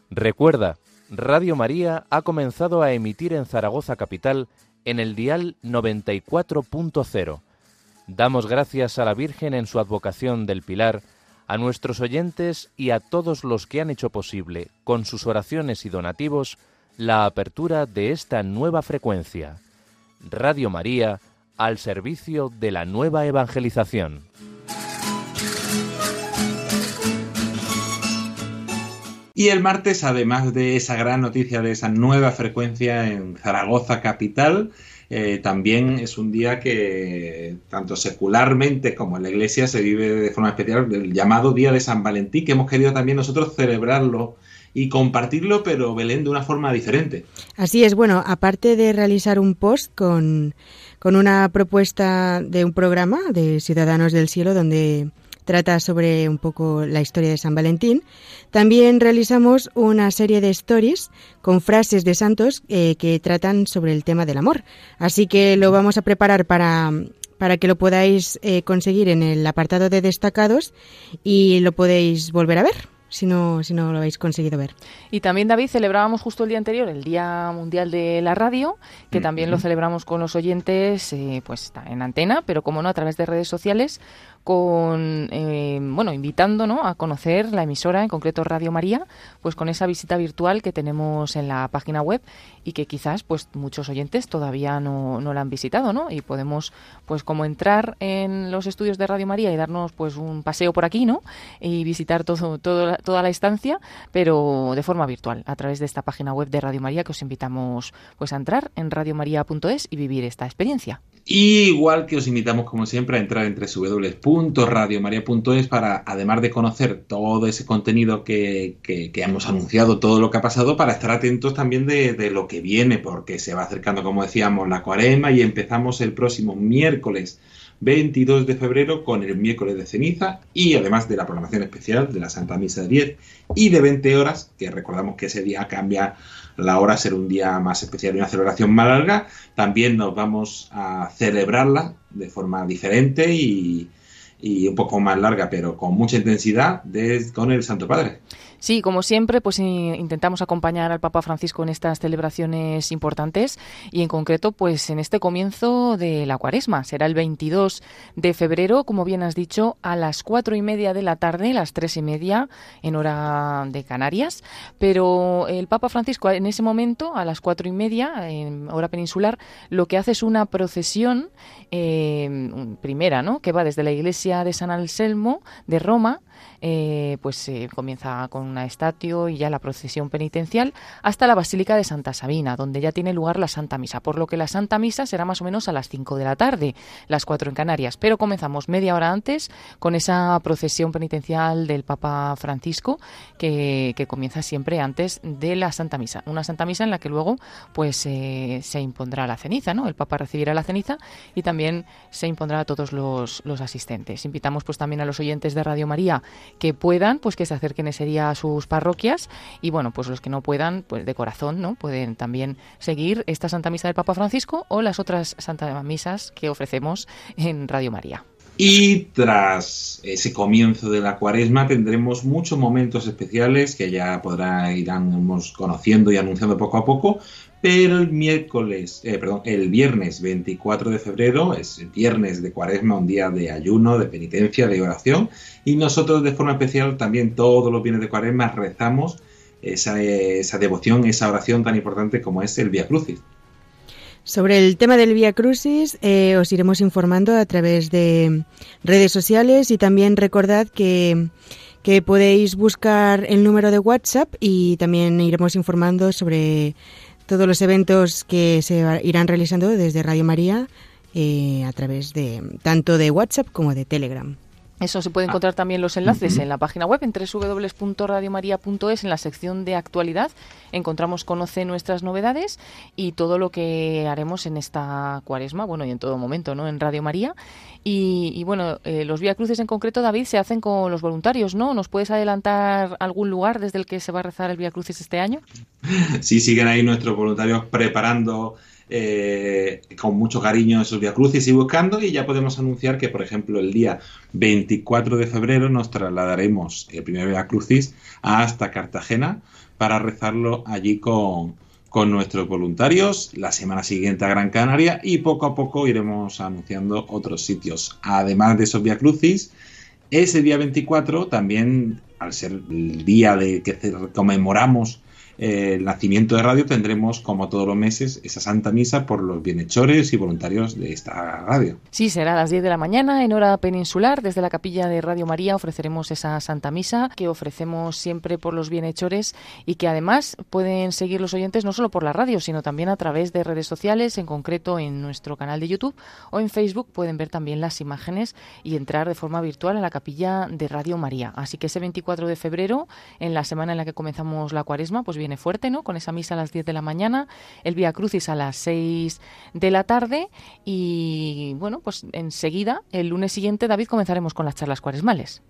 Recuerda, Radio María ha comenzado a emitir en Zaragoza Capital en el dial 94.0. Damos gracias a la Virgen en su advocación del Pilar, a nuestros oyentes y a todos los que han hecho posible, con sus oraciones y donativos, la apertura de esta nueva frecuencia. Radio María al servicio de la nueva evangelización. Y el martes, además de esa gran noticia de esa nueva frecuencia en Zaragoza capital, eh, también es un día que tanto secularmente como en la iglesia se vive de forma especial el llamado Día de San Valentín, que hemos querido también nosotros celebrarlo y compartirlo, pero Belén de una forma diferente. Así es, bueno, aparte de realizar un post con, con una propuesta de un programa de Ciudadanos del Cielo donde trata sobre un poco la historia de San Valentín. También realizamos una serie de stories con frases de santos eh, que tratan sobre el tema del amor. Así que lo vamos a preparar para, para que lo podáis eh, conseguir en el apartado de destacados y lo podéis volver a ver si no, si no lo habéis conseguido ver. Y también, David, celebrábamos justo el día anterior el Día Mundial de la Radio, que también lo celebramos con los oyentes eh, pues en antena, pero como no, a través de redes sociales, con eh, bueno invitando ¿no? a conocer la emisora en concreto Radio María pues con esa visita virtual que tenemos en la página web y que quizás pues muchos oyentes todavía no, no la han visitado ¿no? y podemos pues como entrar en los estudios de Radio María y darnos pues un paseo por aquí ¿no? y visitar todo, todo toda la estancia pero de forma virtual a través de esta página web de Radio María que os invitamos pues a entrar en radiomaria.es y vivir esta experiencia igual que os invitamos, como siempre, a entrar en www.radiomaria.es para, además de conocer todo ese contenido que, hemos anunciado, todo lo que ha pasado, para estar atentos también de, lo que viene, porque se va acercando, como decíamos, la cuarema y empezamos el próximo miércoles 22 de febrero con el miércoles de ceniza y además de la programación especial de la Santa Misa de 10 y de 20 horas, que recordamos que ese día cambia la hora ser un día más especial y una celebración más larga, también nos vamos a celebrarla de forma diferente y, un poco más larga, pero con mucha intensidad con el Santo Padre. Sí, como siempre, pues intentamos acompañar al Papa Francisco en estas celebraciones importantes y en concreto, pues en este comienzo de la cuaresma. Será el 22 de febrero, como bien has dicho, a las cuatro y media de la tarde, las tres y media en hora de Canarias. Pero el Papa Francisco en ese momento, a las cuatro y media, en hora peninsular, lo que hace es una procesión eh, primera, ¿no? Que va desde la iglesia de San Anselmo de Roma eh, pues eh, comienza con una estatio y ya la procesión penitencial hasta la Basílica de Santa Sabina, donde ya tiene lugar la Santa Misa, por lo que la Santa Misa será más o menos a las 5 de la tarde, las 4 en Canarias, pero comenzamos media hora antes con esa procesión penitencial del Papa Francisco que, comienza siempre antes de la Santa Misa, una Santa Misa en la que luego pues eh, se impondrá la ceniza, ¿no? El Papa recibirá la ceniza y también se impondrá a todos los, los asistentes. Invitamos pues también a los oyentes de Radio María que puedan, pues que se acerquen ese día a sus parroquias y bueno, pues los que no puedan, pues de corazón, ¿no? Pueden también seguir esta Santa Misa del Papa Francisco o las otras Santas Misas que ofrecemos en Radio María. Y tras ese comienzo de la cuaresma tendremos muchos momentos especiales que ya podrá iremos conociendo y anunciando poco a poco, pero el miércoles, eh, perdón, el viernes 24 de febrero es viernes de cuaresma, un día de ayuno, de penitencia, de oración, y nosotros de forma especial también todos los viernes de cuaresma rezamos esa, esa devoción, esa oración tan importante como es el Via Crucis. Sobre el tema del Via Crucis eh, os iremos informando a través de redes sociales y también recordad que, que podéis buscar el número de WhatsApp y también iremos informando sobre todos los eventos que se irán realizando desde Radio María eh, a través de tanto de WhatsApp como de Telegram. Eso se puede encontrar también los enlaces en la página web en www.radiomaria.es en la sección de actualidad. Encontramos Conoce nuestras novedades y todo lo que haremos en esta cuaresma, bueno, y en todo momento, ¿no? En Radio María. Y, bueno, eh, los Vía Cruces en concreto, David, se hacen con los voluntarios, ¿no? ¿Nos puedes adelantar algún lugar desde el que se va a rezar el Vía Cruces este año? Sí, siguen ahí nuestros voluntarios preparando eh, con mucho cariño esos Via Crucis y buscando y ya podemos anunciar que, por ejemplo, el día 24 de febrero nos trasladaremos el primer Via Crucis hasta Cartagena para rezarlo allí con, con nuestros voluntarios, la semana siguiente a Gran Canaria y poco a poco iremos anunciando otros sitios. Además de esos Via Crucis, ese día 24 también, al ser el día de que conmemoramos el nacimiento de radio tendremos, como todos los meses, esa Santa Misa por los bienhechores y voluntarios de esta radio. Sí, será a las 10 de la mañana en hora peninsular. Desde la capilla de Radio María ofreceremos esa Santa Misa que ofrecemos siempre por los bienhechores y que además pueden seguir los oyentes no solo por la radio, sino también a través de redes sociales, en concreto en nuestro canal de YouTube o en Facebook pueden ver también las imágenes y entrar de forma virtual a la capilla de Radio María. Así que ese 24 de febrero, en la semana en la que comenzamos la cuaresma, pues viene fuerte, ¿no? Con esa misa a las 10 de la mañana, el Vía Crucis a las 6 de la tarde y bueno, pues enseguida, el lunes siguiente, David, comenzaremos con las charlas cuaresmales.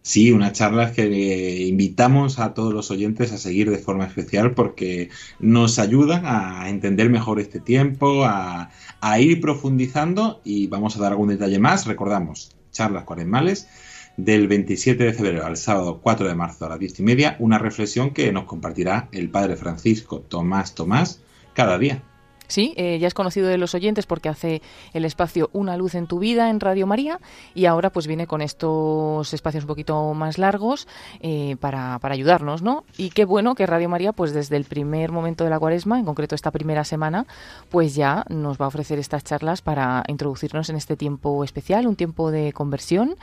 Sí, unas charlas que invitamos a todos los oyentes a seguir de forma especial porque nos ayudan a entender mejor este tiempo, a, a ir profundizando y vamos a dar algún detalle más. Recordamos, charlas cuaresmales del 27 de febrero al sábado 4 de marzo a las 10 y media, una reflexión que nos compartirá el Padre Francisco Tomás Tomás cada día. Sí, eh, ya es conocido de los oyentes porque hace el espacio Una luz en tu vida en Radio María y ahora pues viene con estos espacios un poquito más largos eh, para, para, ayudarnos, ¿no? Y qué bueno que Radio María pues desde el primer momento de la cuaresma, en concreto esta primera semana, pues ya nos va a ofrecer estas charlas para introducirnos en este tiempo especial, un tiempo de conversión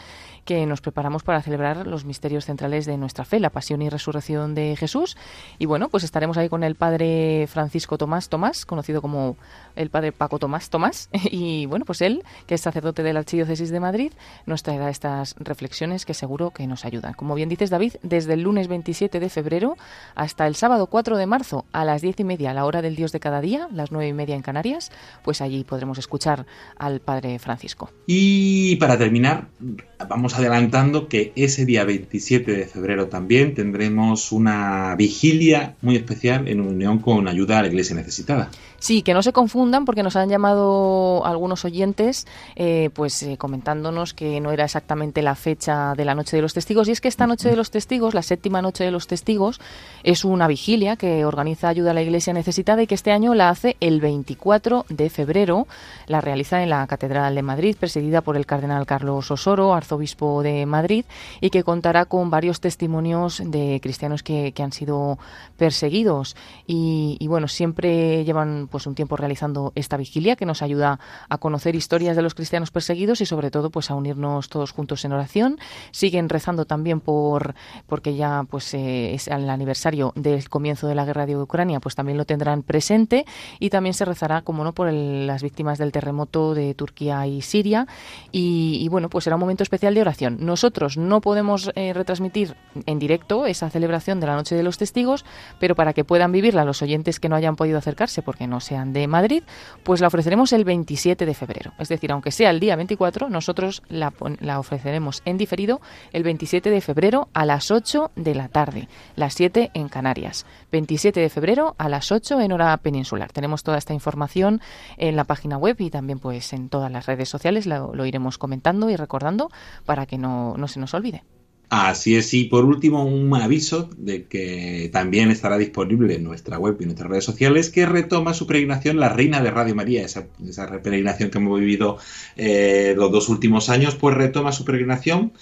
que nos preparamos para celebrar los misterios centrales de nuestra fe, la pasión y resurrección de Jesús. Y bueno, pues estaremos ahí con el padre Francisco Tomás Tomás, conocido como el padre Paco Tomás Tomás. [LAUGHS] Y bueno, pues él, que es sacerdote de la Archidiócesis de Madrid, nos traerá estas reflexiones que seguro que nos ayudan. Como bien dices, David, desde el lunes 27 de febrero hasta el sábado 4 de marzo a las 10 y media, a la hora del Dios de cada día, las 9 y media en Canarias, pues allí podremos escuchar al padre Francisco. Y para terminar, vamos adelantando que ese día 27 de febrero también tendremos una vigilia muy especial en unión con ayuda a la iglesia necesitada. Sí, que no se confundan porque nos han llamado algunos oyentes eh, pues eh, comentándonos que no era exactamente la fecha de la Noche de los Testigos. Y es que esta Noche de los Testigos, la séptima Noche de los Testigos, es una vigilia que organiza Ayuda a la Iglesia Necesitada y que este año la hace el 24 de febrero, la realiza en la Catedral de Madrid, presidida por el Cardenal Carlos Osoro, arzobispo de Madrid, y que contará con varios testimonios de cristianos que, que han sido perseguidos. Y, y bueno, siempre llevan pues un tiempo realizando esta vigilia que nos ayuda a conocer historias de los cristianos perseguidos y sobre todo pues a unirnos todos juntos en oración. Siguen rezando también por porque ya pues eh, es el aniversario del comienzo de la guerra de Ucrania, pues también lo tendrán presente y también se rezará como no por las víctimas del terremoto de Turquía y Siria y, bueno, pues será un momento especial de oración. Nosotros no podemos eh, retransmitir en directo esa celebración de la Noche de los Testigos, pero para que puedan vivirla los oyentes que no hayan podido acercarse porque no sean de Madrid, pues la ofreceremos el 27 de febrero. Es decir, aunque sea el día 24, nosotros la, ofreceremos en diferido el 27 de febrero a las 8 de la tarde, las 7 en Canarias. 27 de febrero a las 8 en hora peninsular. Tenemos toda esta información en la página web y también pues en todas las redes sociales lo, iremos comentando y recordando para que no, no se nos olvide. Así es, y por último un aviso de que también estará disponible en nuestra web y en nuestras redes sociales que retoma su peregrinación la Reina de Radio María, esa, esa peregrinación que hemos vivido eh, los dos últimos años, pues retoma su peregrinación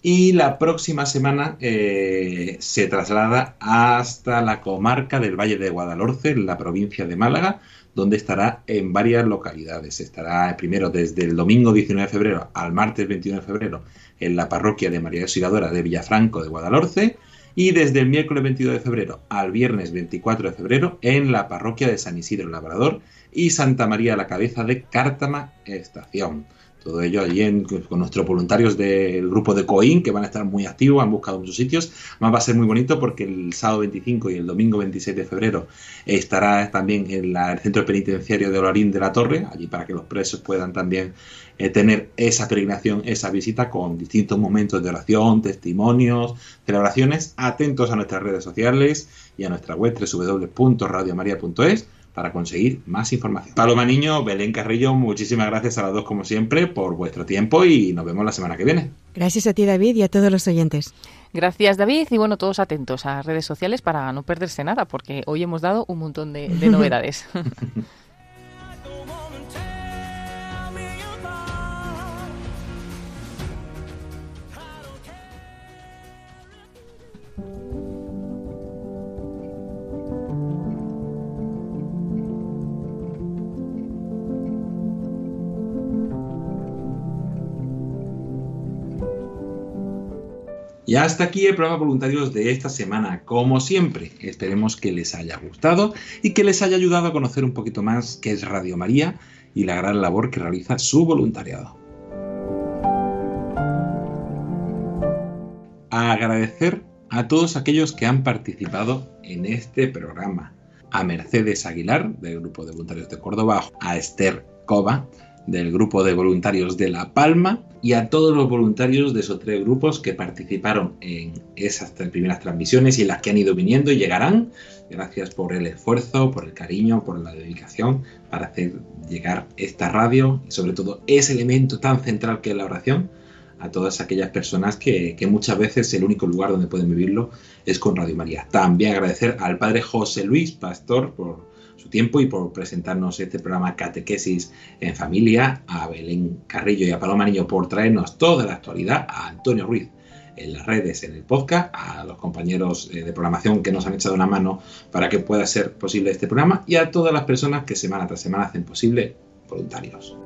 y la próxima semana eh, se traslada hasta la comarca del Valle de Guadalhorce, en la provincia de Málaga, donde estará en varias localidades. Estará primero desde el domingo 19 de febrero al martes 21 de febrero en la parroquia de María Auxiliadora de Villafranco de Guadalhorce y desde el miércoles 22 de febrero al viernes 24 de febrero en la parroquia de San Isidro Labrador y Santa María la Cabeza de Cártama Estación. Todo ello allí con nuestros voluntarios del grupo de COIN, que van a estar muy activos, han buscado muchos sitios. Además va a ser muy bonito porque el sábado 25 y el domingo 26 de febrero estará también en el centro penitenciario de Olarín de la Torre, allí para que los presos puedan también eh, tener esa peregrinación, esa visita con distintos momentos de oración, testimonios, celebraciones. Atentos a nuestras redes sociales y a nuestra web www.radiomaria.es para conseguir más información. Paloma Niño, Belén Carrillo, muchísimas gracias a las dos como siempre por vuestro tiempo y nos vemos la semana que viene. Gracias a ti David y a todos los oyentes. Gracias David y bueno, todos atentos a redes sociales para no perderse nada porque hoy hemos dado un montón de, de novedades. [LAUGHS] Y hasta aquí el programa voluntarios de esta semana. Como siempre, esperemos que les haya gustado y que les haya ayudado a conocer un poquito más qué es Radio María y la gran labor que realiza su voluntariado. agradecer a todos aquellos que han participado en este programa. A Mercedes Aguilar, del Grupo de Voluntarios de Córdoba, a Esther Cova, del grupo de voluntarios de La Palma y a todos los voluntarios de esos tres grupos que participaron en esas primeras transmisiones y en las que han ido viniendo y llegarán. Gracias por el esfuerzo, por el cariño, por la dedicación para hacer llegar esta radio y sobre todo ese elemento tan central que es la oración a todas aquellas personas que, que muchas veces el único lugar donde pueden vivirlo es con Radio María. También agradecer al padre José Luis Pastor por tiempo y por presentarnos este programa Catequesis en Familia, a Belén Carrillo y a Paloma Niño por traernos toda la actualidad, a Antonio Ruiz en las redes, en el podcast, a los compañeros eh, de programación que nos han echado una mano para que pueda ser posible este programa y a todas las personas que semana tras semana hacen posible voluntarios.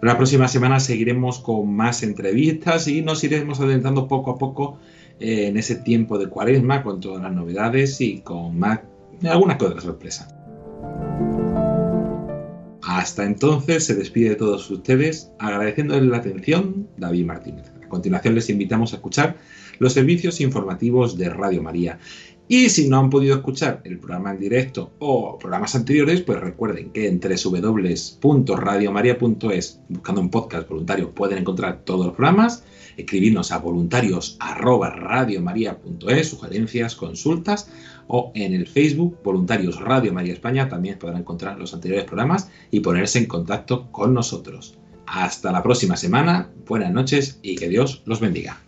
La próxima semana seguiremos con más entrevistas y nos iremos adentrando poco a poco en ese tiempo de cuaresma con todas las novedades y con más, alguna que otra sorpresa. Hasta entonces se despide de todos ustedes agradeciéndoles la atención David Martínez. A continuación les invitamos a escuchar los servicios informativos de Radio María. Y si no han podido escuchar el programa en directo o programas anteriores, pues recuerden que en www.radiomaria.es, buscando un podcast voluntario, pueden encontrar todos los programas escribirnos a voluntarios arroba sugerencias, consultas o en el Facebook Voluntarios Radio María España también podrán encontrar los anteriores programas y ponerse en contacto con nosotros. Hasta la próxima semana, buenas noches y que Dios los bendiga.